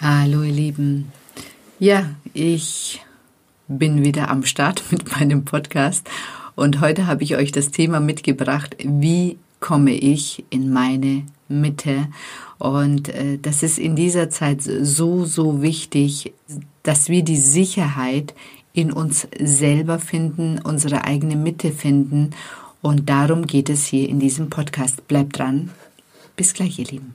Hallo ihr Lieben. Ja, ich bin wieder am Start mit meinem Podcast und heute habe ich euch das Thema mitgebracht, wie komme ich in meine Mitte. Und äh, das ist in dieser Zeit so, so wichtig, dass wir die Sicherheit in uns selber finden, unsere eigene Mitte finden. Und darum geht es hier in diesem Podcast. Bleibt dran. Bis gleich, ihr Lieben.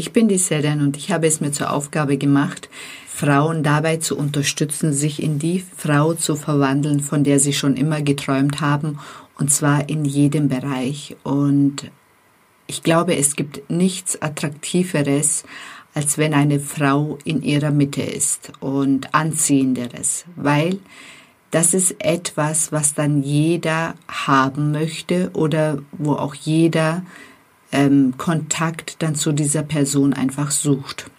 Ich bin die Sedan und ich habe es mir zur Aufgabe gemacht, Frauen dabei zu unterstützen, sich in die Frau zu verwandeln, von der sie schon immer geträumt haben, und zwar in jedem Bereich. Und ich glaube, es gibt nichts Attraktiveres, als wenn eine Frau in ihrer Mitte ist und anziehenderes, weil das ist etwas, was dann jeder haben möchte oder wo auch jeder ähm, Kontakt dann zu dieser Person einfach sucht.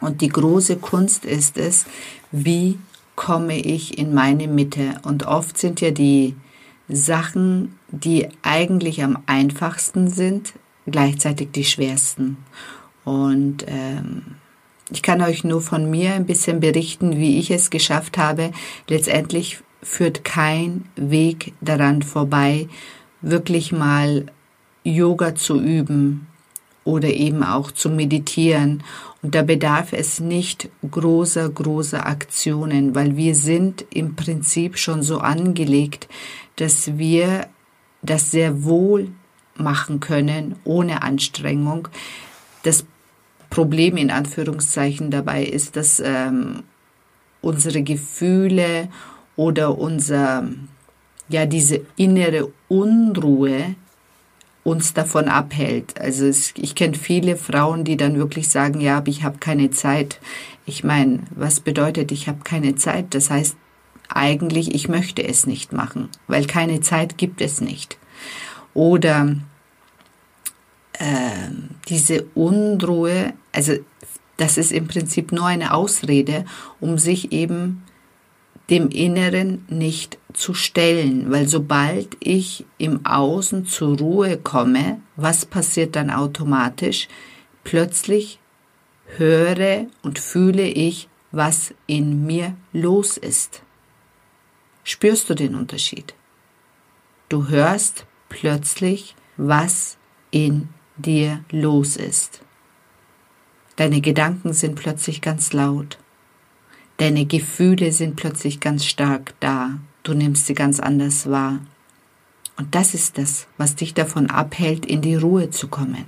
Und die große Kunst ist es, wie komme ich in meine Mitte. Und oft sind ja die Sachen, die eigentlich am einfachsten sind, gleichzeitig die schwersten. Und ähm, ich kann euch nur von mir ein bisschen berichten, wie ich es geschafft habe. Letztendlich führt kein Weg daran vorbei, wirklich mal Yoga zu üben oder eben auch zu meditieren. Und da bedarf es nicht großer, großer Aktionen, weil wir sind im Prinzip schon so angelegt, dass wir das sehr wohl machen können, ohne Anstrengung. Das Problem in Anführungszeichen dabei ist, dass ähm, unsere Gefühle oder unser, ja, diese innere Unruhe, uns davon abhält. Also es, ich kenne viele Frauen, die dann wirklich sagen, ja, aber ich habe keine Zeit. Ich meine, was bedeutet, ich habe keine Zeit? Das heißt eigentlich, ich möchte es nicht machen, weil keine Zeit gibt es nicht. Oder äh, diese Unruhe, also das ist im Prinzip nur eine Ausrede, um sich eben dem Inneren nicht zu stellen, weil sobald ich im Außen zur Ruhe komme, was passiert dann automatisch? Plötzlich höre und fühle ich, was in mir los ist. Spürst du den Unterschied? Du hörst plötzlich, was in dir los ist. Deine Gedanken sind plötzlich ganz laut. Deine Gefühle sind plötzlich ganz stark da. Du nimmst sie ganz anders wahr. Und das ist das, was dich davon abhält, in die Ruhe zu kommen.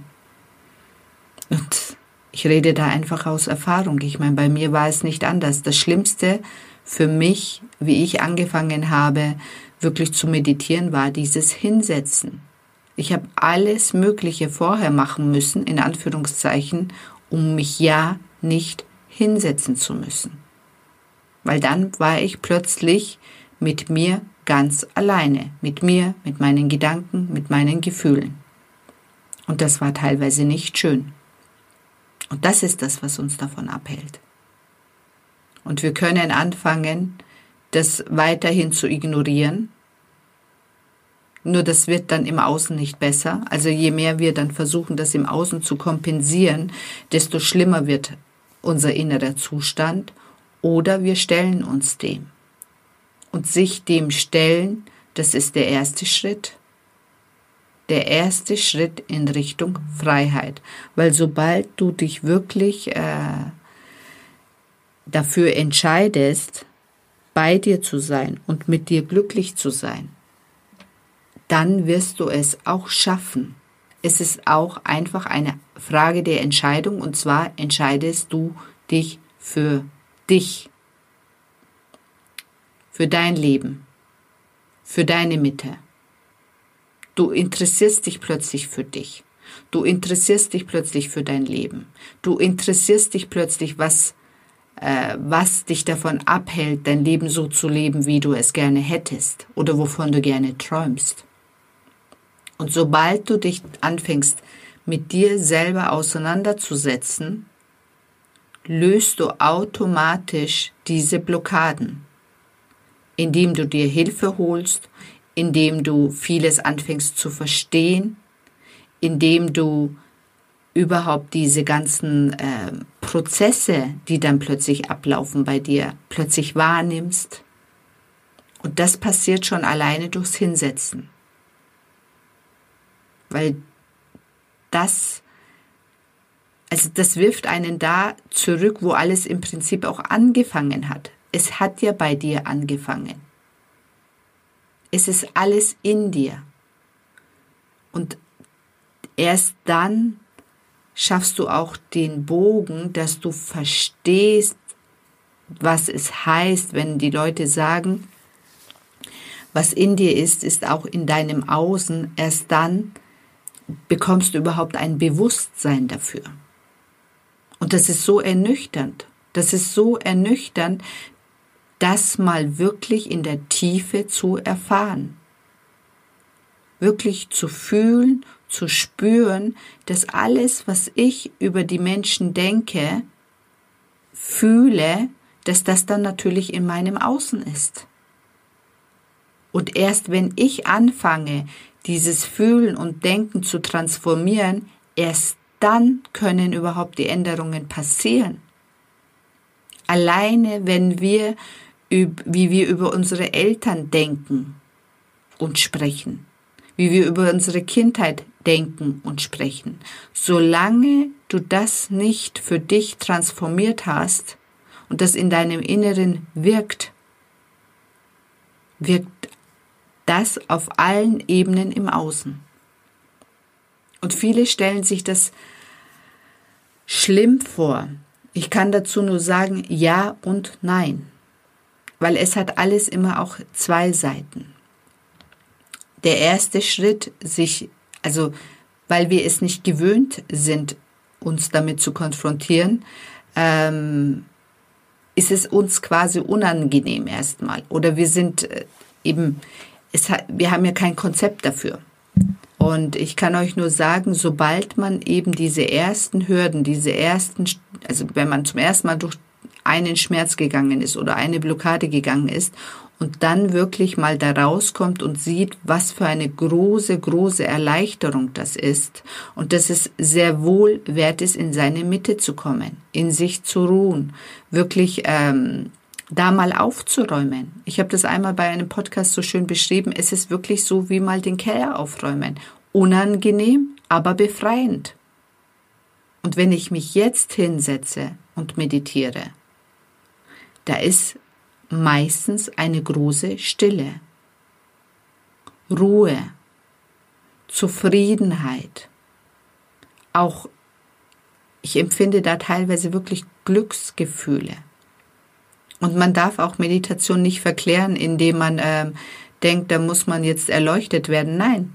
Und ich rede da einfach aus Erfahrung. Ich meine, bei mir war es nicht anders. Das Schlimmste für mich, wie ich angefangen habe, wirklich zu meditieren, war dieses Hinsetzen. Ich habe alles Mögliche vorher machen müssen, in Anführungszeichen, um mich ja nicht hinsetzen zu müssen weil dann war ich plötzlich mit mir ganz alleine, mit mir, mit meinen Gedanken, mit meinen Gefühlen. Und das war teilweise nicht schön. Und das ist das, was uns davon abhält. Und wir können anfangen, das weiterhin zu ignorieren. Nur das wird dann im Außen nicht besser. Also je mehr wir dann versuchen, das im Außen zu kompensieren, desto schlimmer wird unser innerer Zustand oder wir stellen uns dem. Und sich dem stellen, das ist der erste Schritt. Der erste Schritt in Richtung Freiheit. Weil sobald du dich wirklich äh, dafür entscheidest, bei dir zu sein und mit dir glücklich zu sein, dann wirst du es auch schaffen. Es ist auch einfach eine Frage der Entscheidung und zwar entscheidest du dich für dich, für dein Leben, für deine Mitte. Du interessierst dich plötzlich für dich. Du interessierst dich plötzlich für dein Leben. Du interessierst dich plötzlich, was, äh, was dich davon abhält, dein Leben so zu leben, wie du es gerne hättest oder wovon du gerne träumst. Und sobald du dich anfängst, mit dir selber auseinanderzusetzen, löst du automatisch diese Blockaden, indem du dir Hilfe holst, indem du vieles anfängst zu verstehen, indem du überhaupt diese ganzen äh, Prozesse, die dann plötzlich ablaufen bei dir, plötzlich wahrnimmst. Und das passiert schon alleine durchs Hinsetzen. Weil das, also das wirft einen da zurück, wo alles im Prinzip auch angefangen hat. Es hat ja bei dir angefangen. Es ist alles in dir. Und erst dann schaffst du auch den Bogen, dass du verstehst, was es heißt, wenn die Leute sagen, was in dir ist, ist auch in deinem Außen. Erst dann bekommst du überhaupt ein Bewusstsein dafür. Und das ist so ernüchternd. Das ist so ernüchternd, das mal wirklich in der Tiefe zu erfahren. Wirklich zu fühlen, zu spüren, dass alles, was ich über die Menschen denke, fühle, dass das dann natürlich in meinem Außen ist. Und erst wenn ich anfange, dieses Fühlen und Denken zu transformieren, erst dann können überhaupt die Änderungen passieren. Alleine wenn wir, wie wir über unsere Eltern denken und sprechen, wie wir über unsere Kindheit denken und sprechen, solange du das nicht für dich transformiert hast und das in deinem Inneren wirkt, wirkt das auf allen Ebenen im Außen. Und viele stellen sich das schlimm vor. Ich kann dazu nur sagen ja und nein, weil es hat alles immer auch zwei Seiten. Der erste Schritt, sich, also weil wir es nicht gewöhnt sind, uns damit zu konfrontieren, ähm, ist es uns quasi unangenehm erstmal. Oder wir sind äh, eben es hat, wir haben ja kein Konzept dafür. Und ich kann euch nur sagen, sobald man eben diese ersten Hürden, diese ersten, also wenn man zum ersten Mal durch einen Schmerz gegangen ist oder eine Blockade gegangen ist und dann wirklich mal da rauskommt und sieht, was für eine große, große Erleichterung das ist und dass es sehr wohl wert ist, in seine Mitte zu kommen, in sich zu ruhen, wirklich ähm, da mal aufzuräumen. Ich habe das einmal bei einem Podcast so schön beschrieben. Es ist wirklich so wie mal den Keller aufräumen. Unangenehm, aber befreiend. Und wenn ich mich jetzt hinsetze und meditiere, da ist meistens eine große Stille, Ruhe, Zufriedenheit. Auch ich empfinde da teilweise wirklich Glücksgefühle. Und man darf auch Meditation nicht verklären, indem man äh, denkt, da muss man jetzt erleuchtet werden. Nein,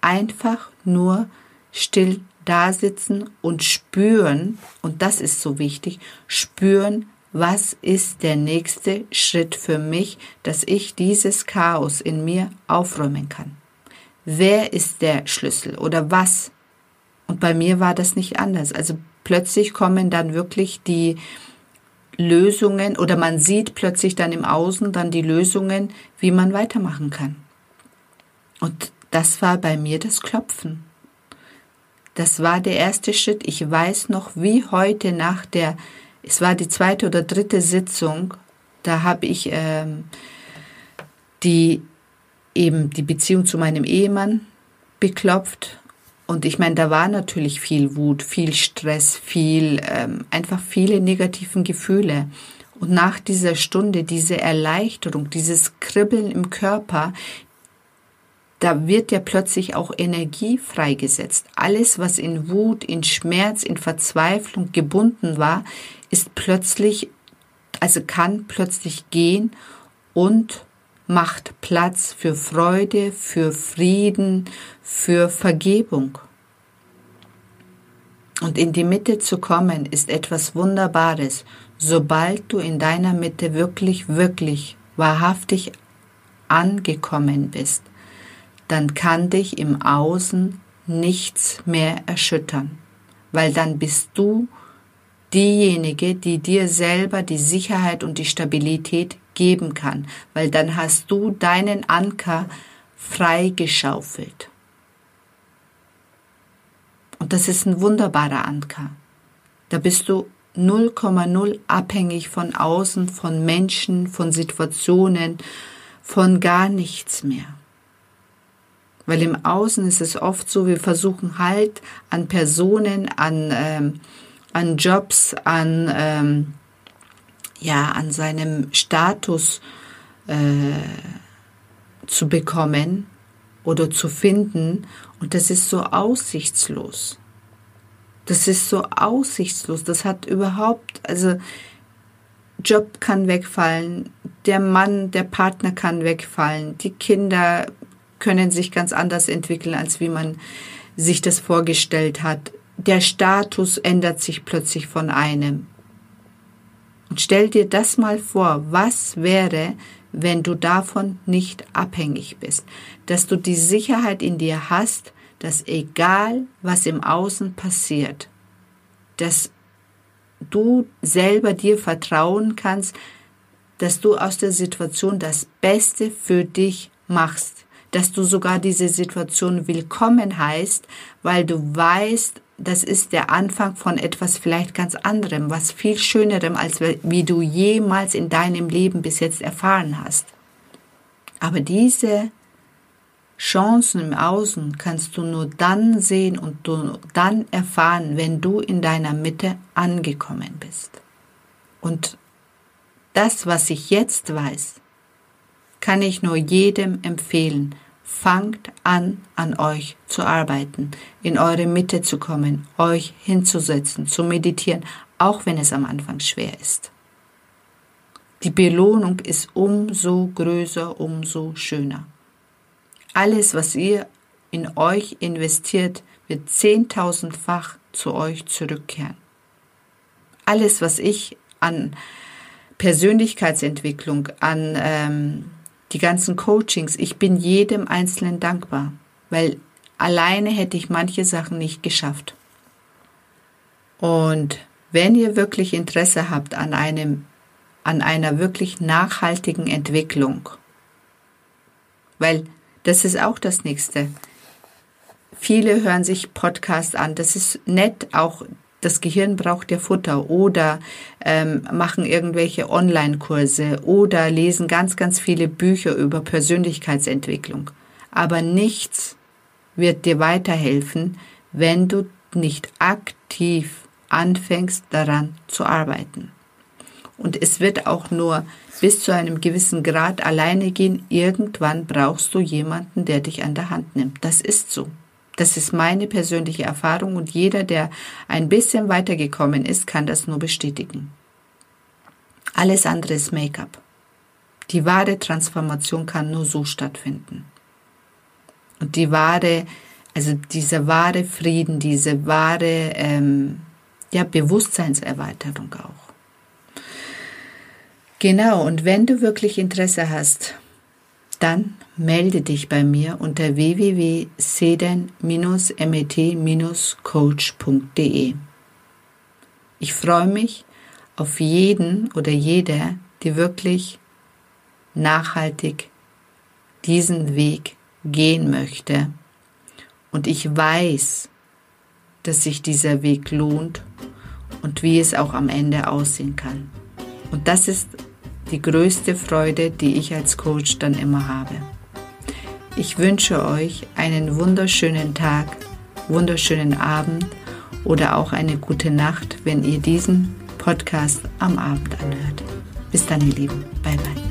einfach nur still da sitzen und spüren, und das ist so wichtig, spüren, was ist der nächste Schritt für mich, dass ich dieses Chaos in mir aufräumen kann. Wer ist der Schlüssel oder was? Und bei mir war das nicht anders. Also plötzlich kommen dann wirklich die, Lösungen oder man sieht plötzlich dann im Außen dann die Lösungen, wie man weitermachen kann. Und das war bei mir das Klopfen. Das war der erste Schritt. Ich weiß noch, wie heute nach der, es war die zweite oder dritte Sitzung, da habe ich ähm, die eben die Beziehung zu meinem Ehemann beklopft und ich meine, da war natürlich viel Wut, viel Stress, viel, ähm, einfach viele negativen Gefühle. Und nach dieser Stunde, diese Erleichterung, dieses Kribbeln im Körper, da wird ja plötzlich auch Energie freigesetzt. Alles, was in Wut, in Schmerz, in Verzweiflung gebunden war, ist plötzlich, also kann plötzlich gehen und macht Platz für Freude, für Frieden, für Vergebung. Und in die Mitte zu kommen ist etwas Wunderbares, sobald du in deiner Mitte wirklich, wirklich, wahrhaftig angekommen bist, dann kann dich im Außen nichts mehr erschüttern, weil dann bist du diejenige, die dir selber die Sicherheit und die Stabilität geben kann, weil dann hast du deinen Anker freigeschaufelt. Und das ist ein wunderbarer Anker. Da bist du 0,0 abhängig von außen, von Menschen, von Situationen, von gar nichts mehr. Weil im Außen ist es oft so, wir versuchen halt an Personen, an, ähm, an Jobs, an, ähm, ja, an seinem Status äh, zu bekommen oder zu finden. Und das ist so aussichtslos. Das ist so aussichtslos. Das hat überhaupt, also Job kann wegfallen, der Mann, der Partner kann wegfallen, die Kinder können sich ganz anders entwickeln, als wie man sich das vorgestellt hat. Der Status ändert sich plötzlich von einem. Und stell dir das mal vor, was wäre, wenn du davon nicht abhängig bist, dass du die Sicherheit in dir hast, dass egal was im Außen passiert, dass du selber dir vertrauen kannst, dass du aus der Situation das Beste für dich machst, dass du sogar diese Situation willkommen heißt, weil du weißt, das ist der Anfang von etwas vielleicht ganz anderem, was viel schönerem, als wie du jemals in deinem Leben bis jetzt erfahren hast. Aber diese Chancen im Außen kannst du nur dann sehen und du dann erfahren, wenn du in deiner Mitte angekommen bist. Und das, was ich jetzt weiß, kann ich nur jedem empfehlen. Fangt an, an euch zu arbeiten, in eure Mitte zu kommen, euch hinzusetzen, zu meditieren, auch wenn es am Anfang schwer ist. Die Belohnung ist umso größer, umso schöner. Alles, was ihr in euch investiert, wird zehntausendfach zu euch zurückkehren. Alles, was ich an Persönlichkeitsentwicklung, an ähm, die ganzen Coachings, ich bin jedem Einzelnen dankbar, weil alleine hätte ich manche Sachen nicht geschafft. Und wenn ihr wirklich Interesse habt an einem, an einer wirklich nachhaltigen Entwicklung, weil das ist auch das nächste. Viele hören sich Podcasts an. Das ist nett, auch das Gehirn braucht ja Futter oder ähm, machen irgendwelche Online-Kurse oder lesen ganz, ganz viele Bücher über Persönlichkeitsentwicklung. Aber nichts wird dir weiterhelfen, wenn du nicht aktiv anfängst daran zu arbeiten. Und es wird auch nur bis zu einem gewissen Grad alleine gehen. Irgendwann brauchst du jemanden, der dich an der Hand nimmt. Das ist so. Das ist meine persönliche Erfahrung und jeder, der ein bisschen weitergekommen ist, kann das nur bestätigen. Alles andere ist Make-up. Die wahre Transformation kann nur so stattfinden. Und die wahre, also dieser wahre Frieden, diese wahre ähm, ja, Bewusstseinserweiterung auch. Genau, und wenn du wirklich Interesse hast, dann melde dich bei mir unter www.seden-met-coach.de. Ich freue mich auf jeden oder jede, die wirklich nachhaltig diesen Weg gehen möchte. Und ich weiß, dass sich dieser Weg lohnt und wie es auch am Ende aussehen kann. Und das ist die größte Freude, die ich als Coach dann immer habe. Ich wünsche euch einen wunderschönen Tag, wunderschönen Abend oder auch eine gute Nacht, wenn ihr diesen Podcast am Abend anhört. Bis dann, ihr Lieben. Bye bye.